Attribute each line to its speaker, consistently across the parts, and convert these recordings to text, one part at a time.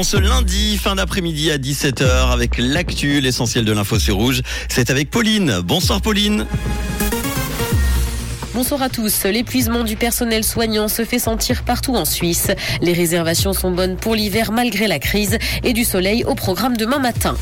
Speaker 1: Ce lundi, fin d'après-midi à 17h, avec l'actu, l'essentiel de l'info sur Rouge, c'est avec Pauline. Bonsoir Pauline.
Speaker 2: Bonsoir à tous. L'épuisement du personnel soignant se fait sentir partout en Suisse. Les réservations sont bonnes pour l'hiver malgré la crise et du soleil au programme demain matin.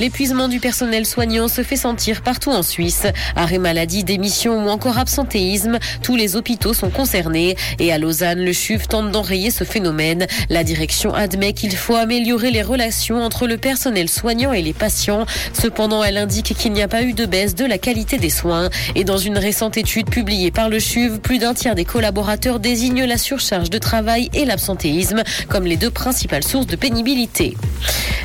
Speaker 2: L'épuisement du personnel soignant se fait sentir partout en Suisse. Arrêt maladie, démission ou encore absentéisme, tous les hôpitaux sont concernés. Et à Lausanne, le CHUV tente d'enrayer ce phénomène. La direction admet qu'il faut améliorer les relations entre le personnel soignant et les patients. Cependant, elle indique qu'il n'y a pas eu de baisse de la qualité des soins. Et dans une récente étude publiée par le CHUV, plus d'un tiers des collaborateurs désignent la surcharge de travail et l'absentéisme comme les deux principales sources de pénibilité.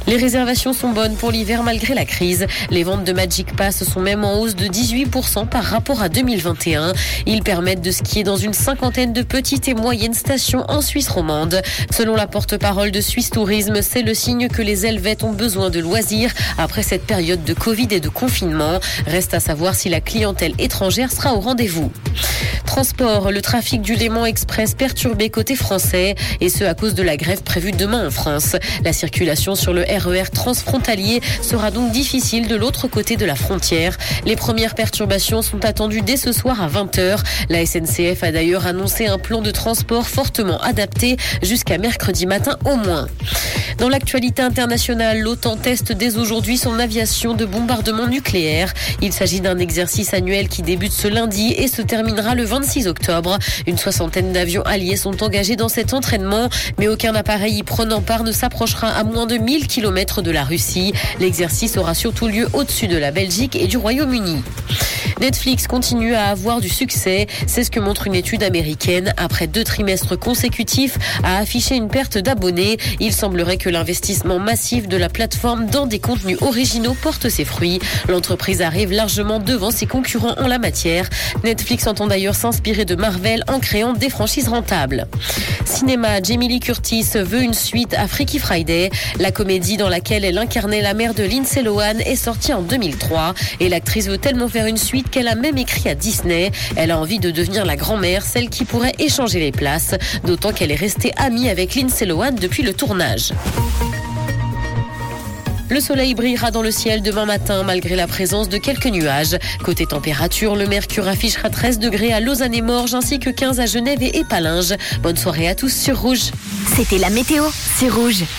Speaker 2: Les réservations sont bonnes pour l'hiver malgré la crise. Les ventes de Magic Pass sont même en hausse de 18% par rapport à 2021. Ils permettent de skier dans une cinquantaine de petites et moyennes stations en Suisse romande. Selon la porte-parole de Suisse Tourisme, c'est le signe que les Helvètes ont besoin de loisirs après cette période de Covid et de confinement. Reste à savoir si la clientèle étrangère sera au rendez-vous. Transport, le trafic du Léman Express perturbé côté français et ce à cause de la grève prévue demain en France. La circulation sur le RER e transfrontalier sera donc difficile de l'autre côté de la frontière. Les premières perturbations sont attendues dès ce soir à 20h. La SNCF a d'ailleurs annoncé un plan de transport fortement adapté jusqu'à mercredi matin au moins. Dans l'actualité internationale, l'OTAN teste dès aujourd'hui son aviation de bombardement nucléaire. Il s'agit d'un exercice annuel qui débute ce lundi et se terminera le 26 octobre. Une soixantaine d'avions alliés sont engagés dans cet entraînement, mais aucun appareil y prenant part ne s'approchera à moins de 1000 km de la Russie. L'exercice aura surtout lieu au-dessus de la Belgique et du Royaume-Uni. Netflix continue à avoir du succès. C'est ce que montre une étude américaine. Après deux trimestres consécutifs à afficher une perte d'abonnés, il semblerait que l'investissement massif de la plateforme dans des contenus originaux porte ses fruits. L'entreprise arrive largement devant ses concurrents en la matière. Netflix entend d'ailleurs s'inspirer de Marvel en créant des franchises rentables. Cinéma, Jamie Lee Curtis veut une suite à Freaky Friday. La comédie dans laquelle elle incarnait la mère de Lindsay Lohan est sortie en 2003 et l'actrice veut tellement faire une suite qu'elle a même écrit à Disney. Elle a envie de devenir la grand-mère, celle qui pourrait échanger les places, d'autant qu'elle est restée amie avec Lindsay Lohan depuis le tournage. Le soleil brillera dans le ciel demain matin malgré la présence de quelques nuages. Côté température, le mercure affichera 13 degrés à Lausanne et Morges ainsi que 15 à Genève et Épalinges. Bonne soirée à tous sur Rouge.
Speaker 3: C'était la météo, c'est Rouge.